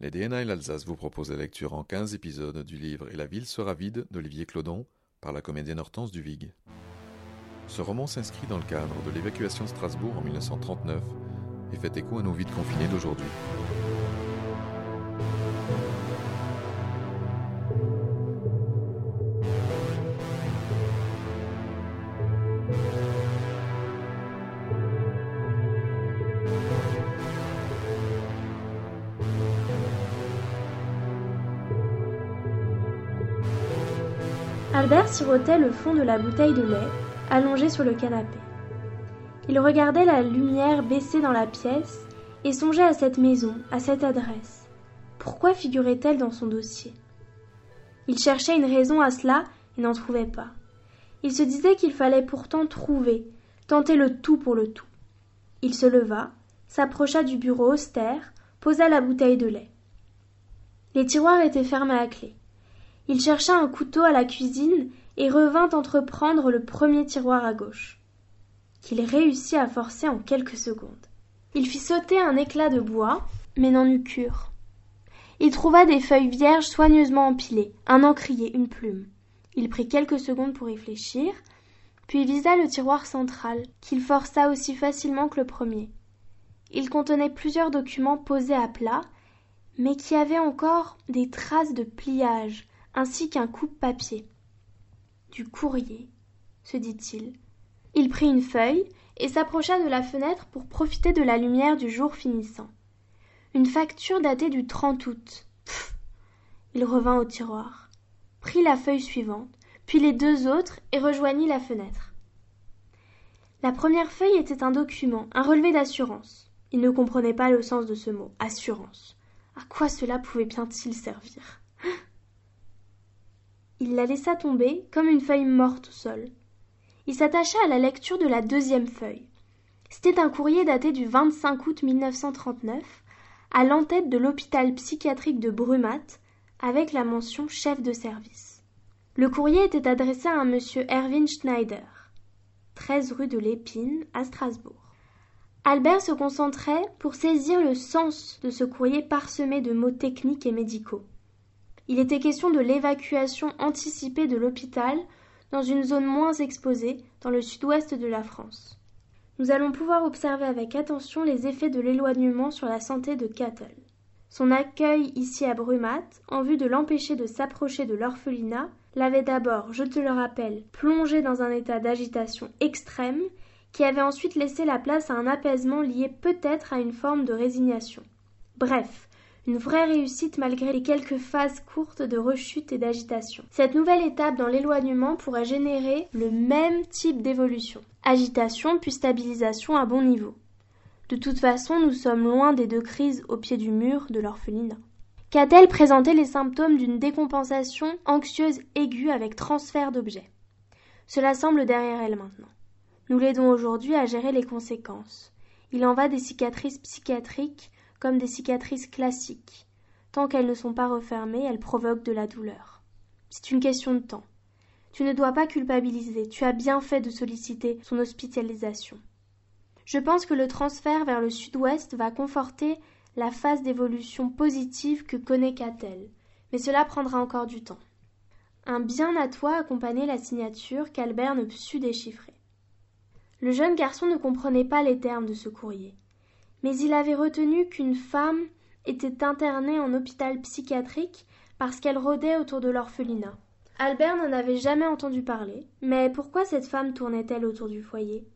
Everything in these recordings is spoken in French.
Les DNA et l'Alsace vous proposent la lecture en 15 épisodes du livre Et la ville sera vide d'Olivier Clodon par la comédienne Hortense Duvig. Ce roman s'inscrit dans le cadre de l'évacuation de Strasbourg en 1939 et fait écho à nos vides confinés d'aujourd'hui. Sirotait le fond de la bouteille de lait, allongé sur le canapé. Il regardait la lumière baisser dans la pièce et songeait à cette maison, à cette adresse. Pourquoi figurait-elle dans son dossier? Il cherchait une raison à cela et n'en trouvait pas. Il se disait qu'il fallait pourtant trouver, tenter le tout pour le tout. Il se leva, s'approcha du bureau austère, posa la bouteille de lait. Les tiroirs étaient fermés à clé. Il chercha un couteau à la cuisine et revint entreprendre le premier tiroir à gauche, qu'il réussit à forcer en quelques secondes. Il fit sauter un éclat de bois, mais n'en eut cure. Il trouva des feuilles vierges soigneusement empilées, un encrier, une plume. Il prit quelques secondes pour réfléchir, puis visa le tiroir central, qu'il força aussi facilement que le premier. Il contenait plusieurs documents posés à plat, mais qui avaient encore des traces de pliage, ainsi qu'un coupe-papier. Du courrier, se dit-il. Il prit une feuille et s'approcha de la fenêtre pour profiter de la lumière du jour finissant. Une facture datée du 30 août. Pfff Il revint au tiroir, prit la feuille suivante, puis les deux autres et rejoignit la fenêtre. La première feuille était un document, un relevé d'assurance. Il ne comprenait pas le sens de ce mot, assurance. À quoi cela pouvait bien-il servir? Il la laissa tomber comme une feuille morte au sol. Il s'attacha à la lecture de la deuxième feuille. C'était un courrier daté du 25 août 1939 à l'entête de l'hôpital psychiatrique de Brumat avec la mention chef de service. Le courrier était adressé à un monsieur Erwin Schneider, 13 rue de l'Épine à Strasbourg. Albert se concentrait pour saisir le sens de ce courrier parsemé de mots techniques et médicaux. Il était question de l'évacuation anticipée de l'hôpital dans une zone moins exposée, dans le sud-ouest de la France. Nous allons pouvoir observer avec attention les effets de l'éloignement sur la santé de Cattle. Son accueil ici à Brumat, en vue de l'empêcher de s'approcher de l'orphelinat, l'avait d'abord, je te le rappelle, plongé dans un état d'agitation extrême, qui avait ensuite laissé la place à un apaisement lié peut-être à une forme de résignation. Bref, une vraie réussite malgré les quelques phases courtes de rechute et d'agitation. Cette nouvelle étape dans l'éloignement pourrait générer le même type d'évolution. Agitation puis stabilisation à bon niveau. De toute façon, nous sommes loin des deux crises au pied du mur de l'orphelinat. Qu'a-t-elle présenté les symptômes d'une décompensation anxieuse aiguë avec transfert d'objets? Cela semble derrière elle maintenant. Nous l'aidons aujourd'hui à gérer les conséquences. Il en va des cicatrices psychiatriques comme des cicatrices classiques. Tant qu'elles ne sont pas refermées, elles provoquent de la douleur. C'est une question de temps. Tu ne dois pas culpabiliser, tu as bien fait de solliciter son hospitalisation. Je pense que le transfert vers le sud-ouest va conforter la phase d'évolution positive que connaît Catel, mais cela prendra encore du temps. Un bien à toi accompagnait la signature qu'Albert ne sut déchiffrer. Le jeune garçon ne comprenait pas les termes de ce courrier mais il avait retenu qu'une femme était internée en hôpital psychiatrique parce qu'elle rôdait autour de l'orphelinat. Albert n'en avait jamais entendu parler, mais pourquoi cette femme tournait-elle autour du foyer?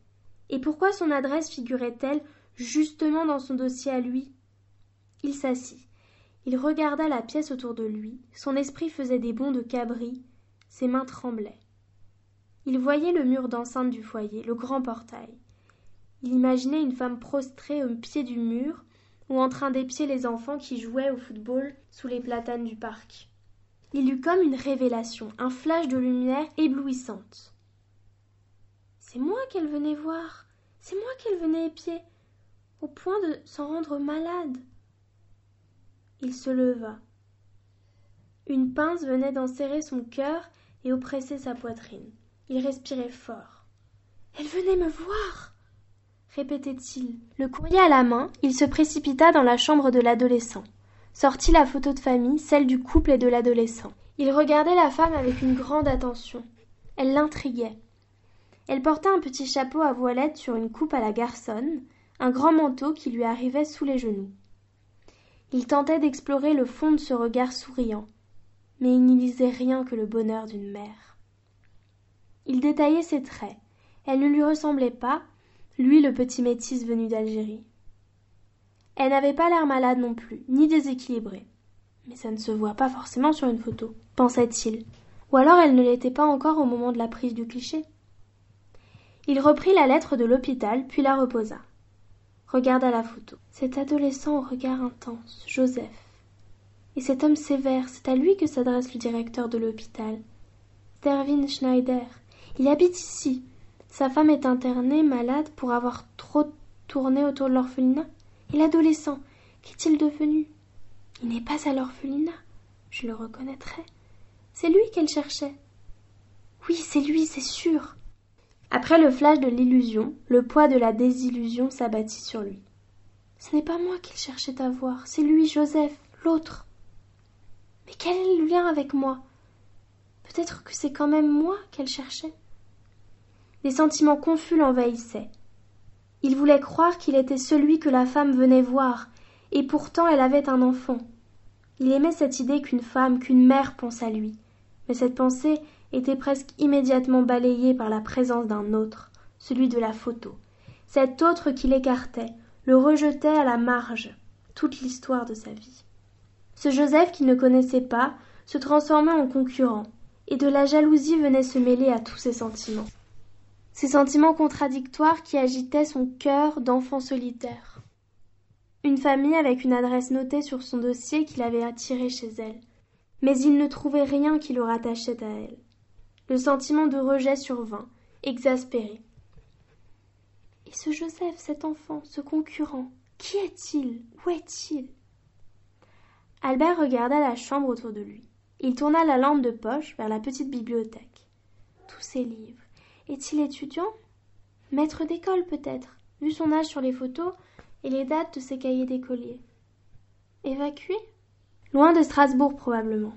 Et pourquoi son adresse figurait-elle justement dans son dossier à lui? Il s'assit. Il regarda la pièce autour de lui, son esprit faisait des bonds de cabri, ses mains tremblaient. Il voyait le mur d'enceinte du foyer, le grand portail. Il imaginait une femme prostrée au pied du mur, ou en train d'épier les enfants qui jouaient au football sous les platanes du parc. Il eut comme une révélation, un flash de lumière éblouissante. C'est moi qu'elle venait voir, c'est moi qu'elle venait épier, au point de s'en rendre malade. Il se leva. Une pince venait d'enserrer son cœur et oppresser sa poitrine. Il respirait fort. Elle venait me voir répétait-il. Le courrier à la main, il se précipita dans la chambre de l'adolescent. Sortit la photo de famille, celle du couple et de l'adolescent. Il regardait la femme avec une grande attention. Elle l'intriguait. Elle portait un petit chapeau à voilette sur une coupe à la garçonne, un grand manteau qui lui arrivait sous les genoux. Il tentait d'explorer le fond de ce regard souriant, mais il n'y lisait rien que le bonheur d'une mère. Il détaillait ses traits. Elle ne lui ressemblait pas, lui le petit métis venu d'Algérie. Elle n'avait pas l'air malade non plus, ni déséquilibrée. Mais ça ne se voit pas forcément sur une photo, pensait-il. Ou alors elle ne l'était pas encore au moment de la prise du cliché. Il reprit la lettre de l'hôpital, puis la reposa. Regarda la photo. Cet adolescent au regard intense, Joseph. Et cet homme sévère, c'est à lui que s'adresse le directeur de l'hôpital. Stervin Schneider. Il habite ici, sa femme est internée, malade, pour avoir trop tourné autour de l'orphelinat. Et l'adolescent, qu'est-il devenu? Il n'est pas à l'orphelinat. Je le reconnaîtrai. C'est lui qu'elle cherchait. Oui, c'est lui, c'est sûr. Après le flash de l'illusion, le poids de la désillusion s'abattit sur lui. Ce n'est pas moi qu'il cherchait à voir, c'est lui, Joseph, l'autre. Mais quel est le lien avec moi? Peut-être que c'est quand même moi qu'elle cherchait. Des sentiments confus l'envahissaient. Il voulait croire qu'il était celui que la femme venait voir, et pourtant elle avait un enfant. Il aimait cette idée qu'une femme, qu'une mère pense à lui, mais cette pensée était presque immédiatement balayée par la présence d'un autre, celui de la photo, cet autre qui l'écartait, le rejetait à la marge, toute l'histoire de sa vie. Ce Joseph qu'il ne connaissait pas se transformait en concurrent, et de la jalousie venait se mêler à tous ses sentiments ces sentiments contradictoires qui agitaient son cœur d'enfant solitaire. Une famille avec une adresse notée sur son dossier qui l'avait attiré chez elle. Mais il ne trouvait rien qui le rattachait à elle. Le sentiment de rejet survint, exaspéré. Et ce Joseph, cet enfant, ce concurrent, qui est-il? Où est-il? Albert regarda la chambre autour de lui. Il tourna la lampe de poche vers la petite bibliothèque. Tous ces livres, est-il étudiant? Maître d'école peut-être, vu son âge sur les photos et les dates de ses cahiers d'écolier. Évacué? Loin de Strasbourg probablement.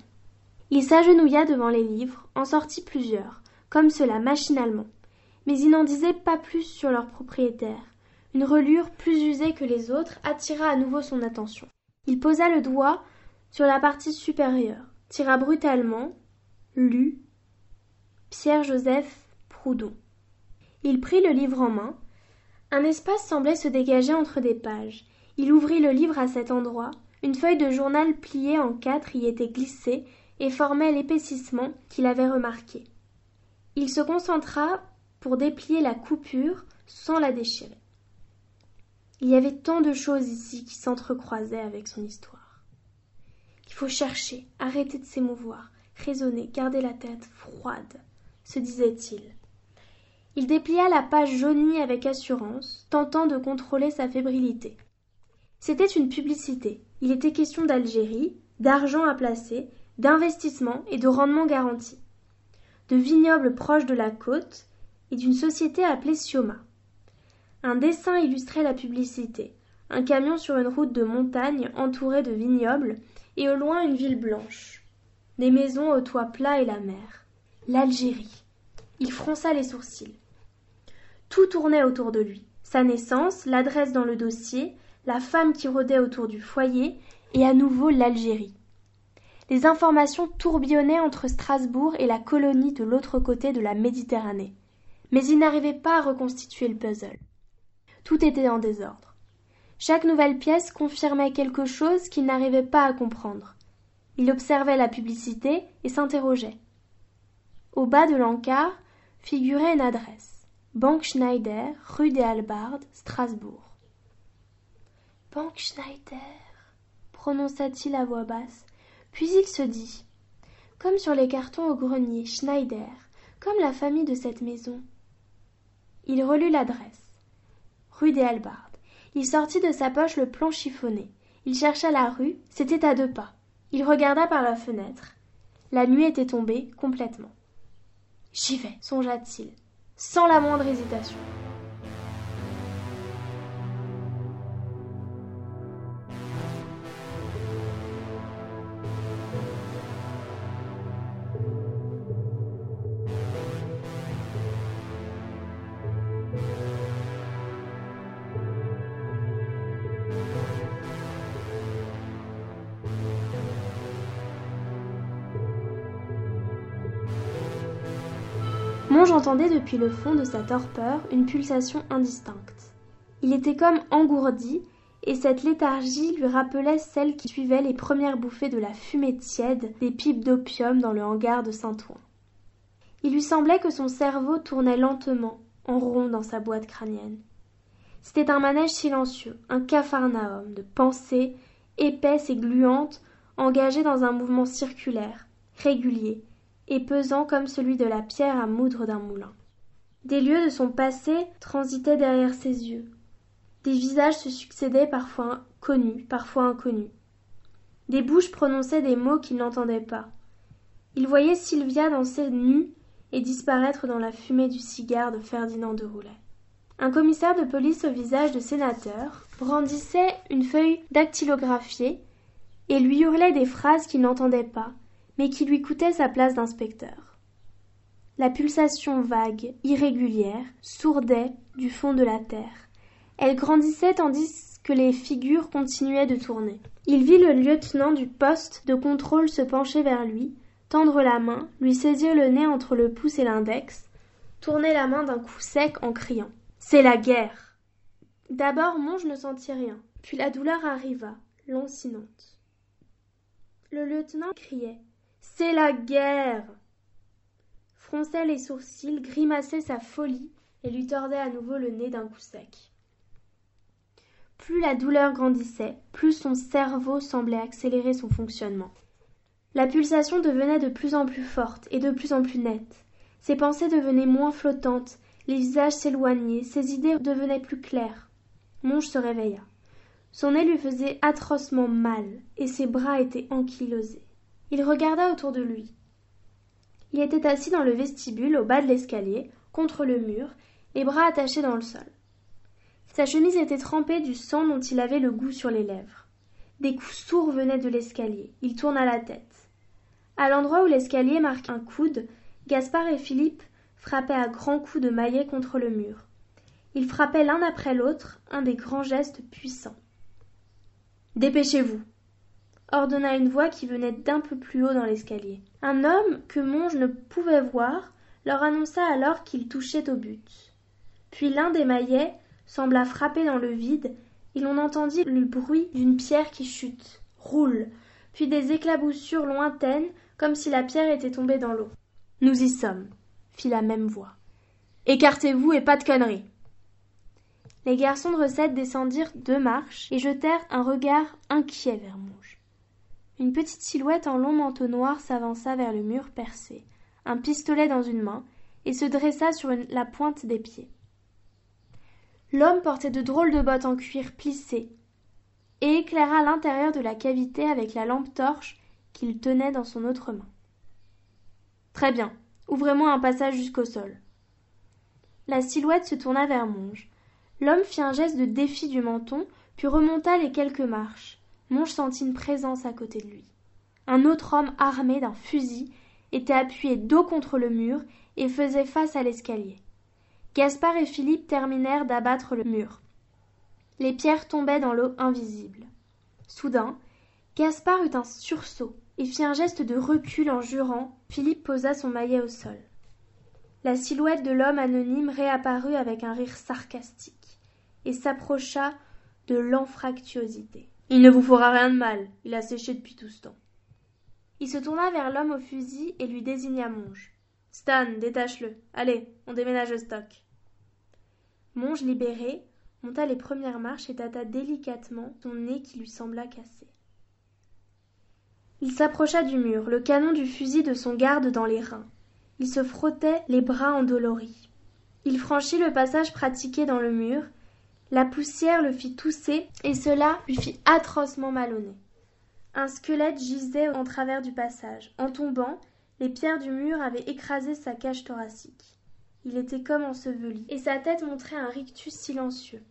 Il s'agenouilla devant les livres, en sortit plusieurs, comme cela machinalement, mais il n'en disait pas plus sur leur propriétaire. Une relure plus usée que les autres attira à nouveau son attention. Il posa le doigt sur la partie supérieure, tira brutalement, lut Pierre Il prit le livre en main. Un espace semblait se dégager entre des pages. Il ouvrit le livre à cet endroit. Une feuille de journal pliée en quatre y était glissée et formait l'épaississement qu'il avait remarqué. Il se concentra pour déplier la coupure sans la déchirer. Il y avait tant de choses ici qui s'entrecroisaient avec son histoire. Il faut chercher, arrêter de s'émouvoir, raisonner, garder la tête froide, se disait-il. Il déplia la page jaunie avec assurance, tentant de contrôler sa fébrilité. C'était une publicité. Il était question d'Algérie, d'argent à placer, d'investissement et de rendement garanti, de vignobles proches de la côte et d'une société appelée Sioma. Un dessin illustrait la publicité. Un camion sur une route de montagne entourée de vignobles et au loin une ville blanche. Des maisons au toit plat et la mer. L'Algérie. Il fronça les sourcils. Tout tournait autour de lui. Sa naissance, l'adresse dans le dossier, la femme qui rôdait autour du foyer, et à nouveau l'Algérie. Les informations tourbillonnaient entre Strasbourg et la colonie de l'autre côté de la Méditerranée. Mais il n'arrivait pas à reconstituer le puzzle. Tout était en désordre. Chaque nouvelle pièce confirmait quelque chose qu'il n'arrivait pas à comprendre. Il observait la publicité et s'interrogeait. Au bas de l'encart figurait une adresse. Banque Schneider, rue des Halbardes, Strasbourg. Pank Schneider, prononça-t-il à voix basse, puis il se dit Comme sur les cartons au grenier, Schneider, comme la famille de cette maison. Il relut l'adresse. Rue des Halbardes. Il sortit de sa poche le plan chiffonné. Il chercha la rue, c'était à deux pas. Il regarda par la fenêtre. La nuit était tombée complètement. J'y vais, songea-t-il, sans la moindre hésitation. Monge entendait depuis le fond de sa torpeur une pulsation indistincte. Il était comme engourdi, et cette léthargie lui rappelait celle qui suivait les premières bouffées de la fumée tiède des pipes d'opium dans le hangar de Saint-Ouen. Il lui semblait que son cerveau tournait lentement, en rond dans sa boîte crânienne. C'était un manège silencieux, un capharnaüm de pensées épaisses et gluantes, engagées dans un mouvement circulaire, régulier, et pesant comme celui de la pierre à moudre d'un moulin. Des lieux de son passé transitaient derrière ses yeux. Des visages se succédaient parfois connus, parfois inconnus. Des bouches prononçaient des mots qu'il n'entendait pas. Il voyait Sylvia danser nue et disparaître dans la fumée du cigare de Ferdinand de Roulet. Un commissaire de police au visage de sénateur brandissait une feuille dactylographiée et lui hurlait des phrases qu'il n'entendait pas, mais qui lui coûtait sa place d'inspecteur. La pulsation vague, irrégulière, sourdait du fond de la terre. Elle grandissait tandis que les figures continuaient de tourner. Il vit le lieutenant du poste de contrôle se pencher vers lui, tendre la main, lui saisir le nez entre le pouce et l'index, tourner la main d'un coup sec en criant. C'est la guerre. D'abord Monge ne sentit rien, puis la douleur arriva, lancinante. Le lieutenant criait. C'est la guerre. Fronçait les sourcils, grimaçait sa folie et lui tordait à nouveau le nez d'un coup sec. Plus la douleur grandissait, plus son cerveau semblait accélérer son fonctionnement. La pulsation devenait de plus en plus forte et de plus en plus nette. Ses pensées devenaient moins flottantes, les visages s'éloignaient, ses idées devenaient plus claires. Monge se réveilla. Son nez lui faisait atrocement mal, et ses bras étaient ankylosés. Il regarda autour de lui. Il était assis dans le vestibule, au bas de l'escalier, contre le mur, les bras attachés dans le sol. Sa chemise était trempée du sang dont il avait le goût sur les lèvres. Des coups sourds venaient de l'escalier. Il tourna la tête. À l'endroit où l'escalier marque un coude, Gaspard et Philippe frappaient à grands coups de maillet contre le mur. Ils frappaient l'un après l'autre, un des grands gestes puissants. Dépêchez-vous, ordonna une voix qui venait d'un peu plus haut dans l'escalier. Un homme que Monge ne pouvait voir leur annonça alors qu'il touchait au but. Puis l'un des maillets sembla frapper dans le vide, et l'on entendit le bruit d'une pierre qui chute, roule, puis des éclaboussures lointaines, comme si la pierre était tombée dans l'eau. Nous y sommes, fit la même voix. Écartez-vous et pas de conneries. Les garçons de recette descendirent deux marches et jetèrent un regard inquiet vers Monge. Une petite silhouette en long manteau noir s'avança vers le mur percé, un pistolet dans une main, et se dressa sur la pointe des pieds. L'homme portait de drôles de bottes en cuir plissé, et éclaira l'intérieur de la cavité avec la lampe torche qu'il tenait dans son autre main. Très bien, ouvrez-moi un passage jusqu'au sol. La silhouette se tourna vers Monge. L'homme fit un geste de défi du menton, puis remonta les quelques marches. Monge sentit une présence à côté de lui. Un autre homme armé d'un fusil était appuyé dos contre le mur et faisait face à l'escalier. Gaspard et Philippe terminèrent d'abattre le mur. Les pierres tombaient dans l'eau invisible. Soudain, Gaspard eut un sursaut et fit un geste de recul en jurant. Philippe posa son maillet au sol. La silhouette de l'homme anonyme réapparut avec un rire sarcastique et s'approcha de l'anfractuosité. Il ne vous fera rien de mal, il a séché depuis tout ce temps. Il se tourna vers l'homme au fusil et lui désigna Monge. Stan, détache-le. Allez, on déménage le stock. Monge libéré monta les premières marches et tâta délicatement son nez qui lui sembla cassé. Il s'approcha du mur, le canon du fusil de son garde dans les reins. Il se frottait les bras endoloris. Il franchit le passage pratiqué dans le mur. La poussière le fit tousser, et cela lui fit atrocement mal au nez. Un squelette gisait en travers du passage. En tombant, les pierres du mur avaient écrasé sa cage thoracique. Il était comme enseveli, et sa tête montrait un rictus silencieux.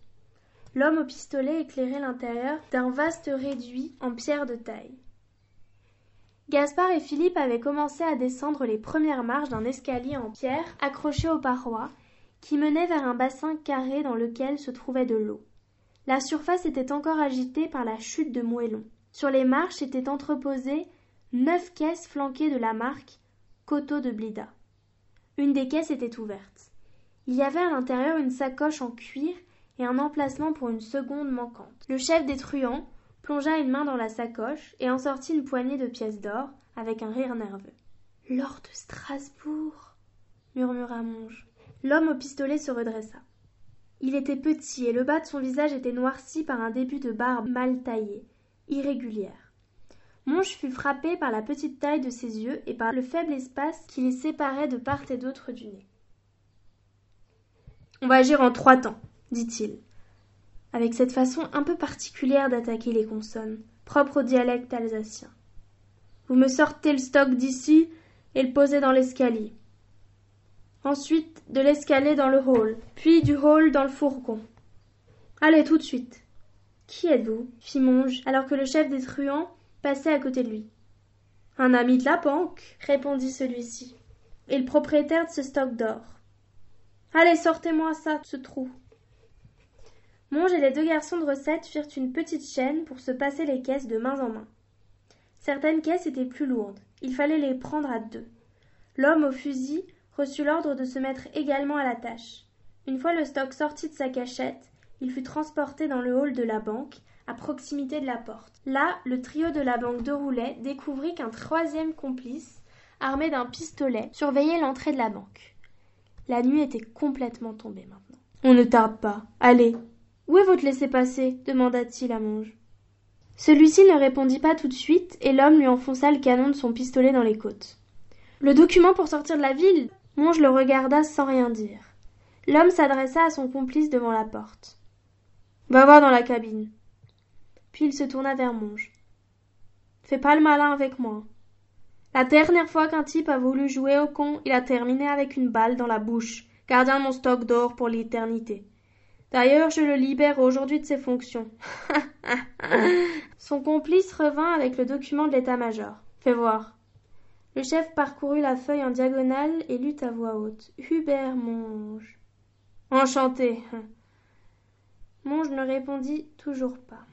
L'homme au pistolet éclairait l'intérieur d'un vaste réduit en pierre de taille. Gaspard et Philippe avaient commencé à descendre les premières marches d'un escalier en pierre accroché aux parois, qui menait vers un bassin carré dans lequel se trouvait de l'eau. La surface était encore agitée par la chute de moellons. Sur les marches étaient entreposées neuf caisses flanquées de la marque Coteau de Blida. Une des caisses était ouverte. Il y avait à l'intérieur une sacoche en cuir et un emplacement pour une seconde manquante. Le chef des truands plongea une main dans la sacoche et en sortit une poignée de pièces d'or avec un rire nerveux. L'or de Strasbourg murmura Monge. L'homme au pistolet se redressa. Il était petit et le bas de son visage était noirci par un début de barbe mal taillée, irrégulière. Monge fut frappé par la petite taille de ses yeux et par le faible espace qui les séparait de part et d'autre du nez. On va agir en trois temps, dit-il, avec cette façon un peu particulière d'attaquer les consonnes, propre au dialecte alsacien. Vous me sortez le stock d'ici et le posez dans l'escalier ensuite de l'escalier dans le hall, puis du hall dans le fourgon. Allez, tout de suite. Qui êtes-vous? fit Monge, alors que le chef des truands passait à côté de lui. Un ami de la banque, répondit celui-ci, et le propriétaire de ce stock d'or. Allez, sortez-moi ça, ce trou. Monge et les deux garçons de recette firent une petite chaîne pour se passer les caisses de main en main. Certaines caisses étaient plus lourdes, il fallait les prendre à deux. L'homme au fusil reçut l'ordre de se mettre également à la tâche. Une fois le stock sorti de sa cachette, il fut transporté dans le hall de la banque, à proximité de la porte. Là, le trio de la banque de Roulet découvrit qu'un troisième complice, armé d'un pistolet, surveillait l'entrée de la banque. La nuit était complètement tombée maintenant. On ne tarde pas. Allez. Où est votre laissez-passer? demanda-t-il à Monge. Celui-ci ne répondit pas tout de suite, et l'homme lui enfonça le canon de son pistolet dans les côtes. Le document pour sortir de la ville? Monge le regarda sans rien dire. L'homme s'adressa à son complice devant la porte. Va voir dans la cabine. Puis il se tourna vers Monge. Fais pas le malin avec moi. La dernière fois qu'un type a voulu jouer au con, il a terminé avec une balle dans la bouche, gardien mon stock d'or pour l'éternité. D'ailleurs, je le libère aujourd'hui de ses fonctions. Son complice revint avec le document de l'état-major. Fais voir. Le chef parcourut la feuille en diagonale et lut à voix haute. Hubert Monge. Enchanté. Monge ne répondit toujours pas.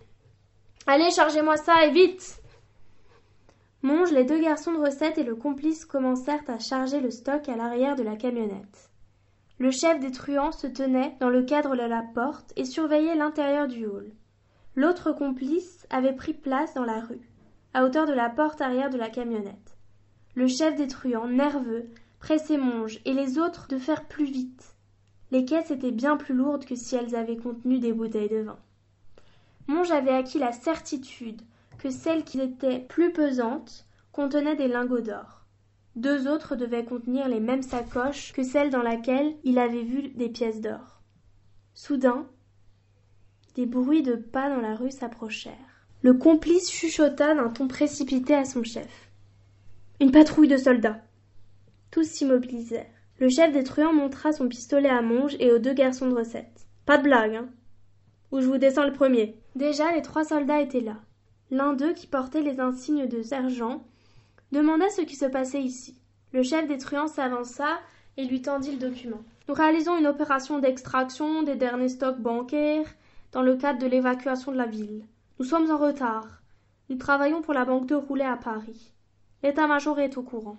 Allez, chargez-moi ça, et vite. Monge, les deux garçons de recette et le complice commencèrent à charger le stock à l'arrière de la camionnette. Le chef des truands se tenait dans le cadre de la porte et surveillait l'intérieur du hall. L'autre complice avait pris place dans la rue, à hauteur de la porte arrière de la camionnette le chef des truands nerveux pressait monge et les autres de faire plus vite. Les caisses étaient bien plus lourdes que si elles avaient contenu des bouteilles de vin. Monge avait acquis la certitude que celles qui étaient plus pesantes contenaient des lingots d'or. Deux autres devaient contenir les mêmes sacoches que celle dans laquelle il avait vu des pièces d'or. Soudain des bruits de pas dans la rue s'approchèrent. Le complice chuchota d'un ton précipité à son chef une patrouille de soldats. Tous s'immobilisèrent. Le chef des truands montra son pistolet à Monge et aux deux garçons de recette. Pas de blague, hein Ou je vous descends le premier. Déjà, les trois soldats étaient là. L'un d'eux, qui portait les insignes de sergent, demanda ce qui se passait ici. Le chef des truands s'avança et lui tendit le document. Nous réalisons une opération d'extraction des derniers stocks bancaires dans le cadre de l'évacuation de la ville. Nous sommes en retard. Nous travaillons pour la banque de Roulet à Paris. L'état-major est au courant.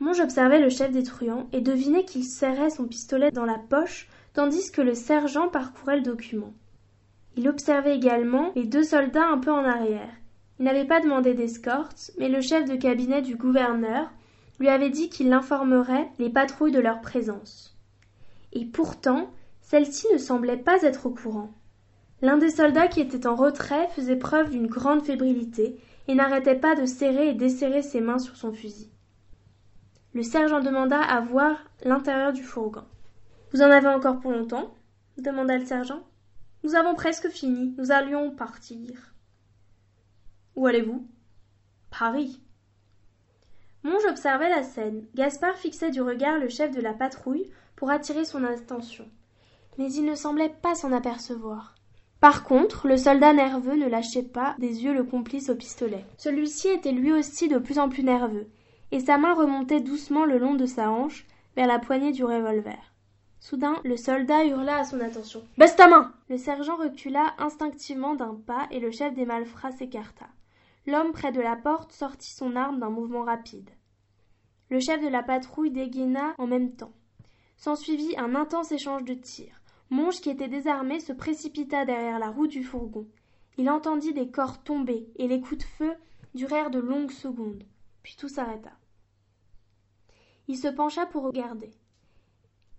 Monge observait le chef des truands et devinait qu'il serrait son pistolet dans la poche tandis que le sergent parcourait le document. Il observait également les deux soldats un peu en arrière. Il n'avait pas demandé d'escorte, mais le chef de cabinet du gouverneur lui avait dit qu'il informerait les patrouilles de leur présence. Et pourtant, Celle-ci ne semblait pas être au courant. L'un des soldats qui était en retrait faisait preuve d'une grande fébrilité et n'arrêtait pas de serrer et desserrer ses mains sur son fusil. Le sergent demanda à voir l'intérieur du fourgon. Vous en avez encore pour longtemps? demanda le sergent. Nous avons presque fini. Nous allions partir. Où allez-vous Paris. Monge observait la scène. Gaspard fixait du regard le chef de la patrouille pour attirer son attention. Mais il ne semblait pas s'en apercevoir. Par contre, le soldat nerveux ne lâchait pas des yeux le complice au pistolet. Celui-ci était lui aussi de plus en plus nerveux, et sa main remontait doucement le long de sa hanche vers la poignée du revolver. Soudain, le soldat hurla à son attention. Baisse ta main Le sergent recula instinctivement d'un pas et le chef des malfrats s'écarta. L'homme près de la porte sortit son arme d'un mouvement rapide. Le chef de la patrouille dégaina en même temps. S'ensuivit un intense échange de tirs. Monge, qui était désarmé, se précipita derrière la roue du fourgon. Il entendit des corps tomber, et les coups de feu durèrent de longues secondes. Puis tout s'arrêta. Il se pencha pour regarder.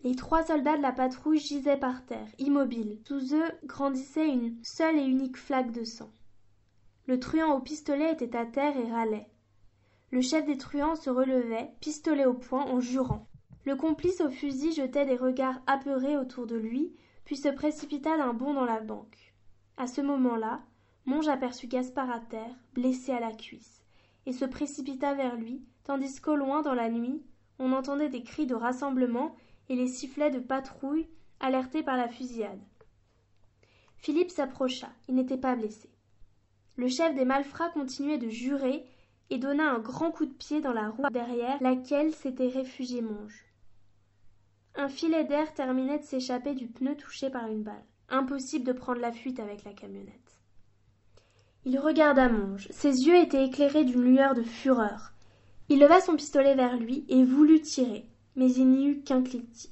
Les trois soldats de la patrouille gisaient par terre, immobiles. Sous eux grandissait une seule et unique flaque de sang. Le truand au pistolet était à terre et râlait. Le chef des truands se relevait, pistolet au poing, en jurant. Le complice au fusil jetait des regards apeurés autour de lui, puis se précipita d'un bond dans la banque. À ce moment-là, Monge aperçut Gaspard à terre, blessé à la cuisse, et se précipita vers lui, tandis qu'au loin, dans la nuit, on entendait des cris de rassemblement et les sifflets de patrouille alertés par la fusillade. Philippe s'approcha. Il n'était pas blessé. Le chef des malfrats continuait de jurer et donna un grand coup de pied dans la roue derrière laquelle s'était réfugié Monge. Un filet d'air terminait de s'échapper du pneu touché par une balle. Impossible de prendre la fuite avec la camionnette. Il regarda Monge. Ses yeux étaient éclairés d'une lueur de fureur. Il leva son pistolet vers lui et voulut tirer mais il n'y eut qu'un cliquetis.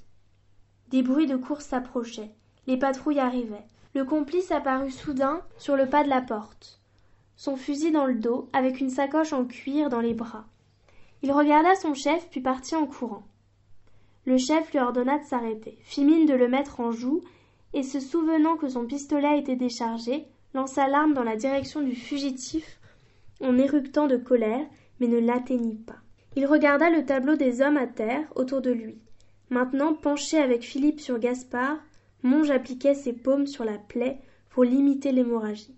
Des bruits de course s'approchaient. Les patrouilles arrivaient. Le complice apparut soudain sur le pas de la porte, son fusil dans le dos, avec une sacoche en cuir dans les bras. Il regarda son chef, puis partit en courant. Le chef lui ordonna de s'arrêter, fit mine de le mettre en joue, et se souvenant que son pistolet était déchargé, lança l'arme dans la direction du fugitif en éructant de colère, mais ne l'atteignit pas. Il regarda le tableau des hommes à terre autour de lui. Maintenant, penché avec Philippe sur Gaspard, Monge appliquait ses paumes sur la plaie pour limiter l'hémorragie.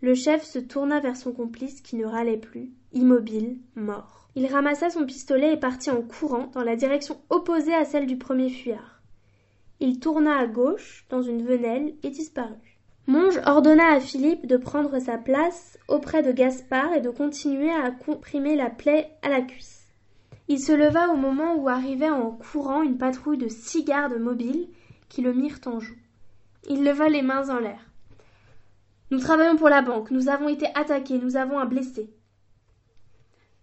Le chef se tourna vers son complice qui ne râlait plus, immobile, mort. Il ramassa son pistolet et partit en courant dans la direction opposée à celle du premier fuyard. Il tourna à gauche, dans une venelle, et disparut. Monge ordonna à Philippe de prendre sa place auprès de Gaspard et de continuer à comprimer la plaie à la cuisse. Il se leva au moment où arrivait en courant une patrouille de six gardes mobiles qui le mirent en joue. Il leva les mains en l'air. Nous travaillons pour la banque, nous avons été attaqués, nous avons un blessé.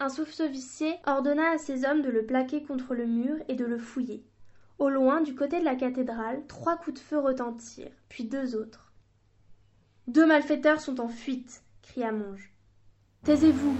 Un sous-officier ordonna à ses hommes de le plaquer contre le mur et de le fouiller. Au loin, du côté de la cathédrale, trois coups de feu retentirent, puis deux autres. Deux malfaiteurs sont en fuite, cria Monge. Taisez-vous,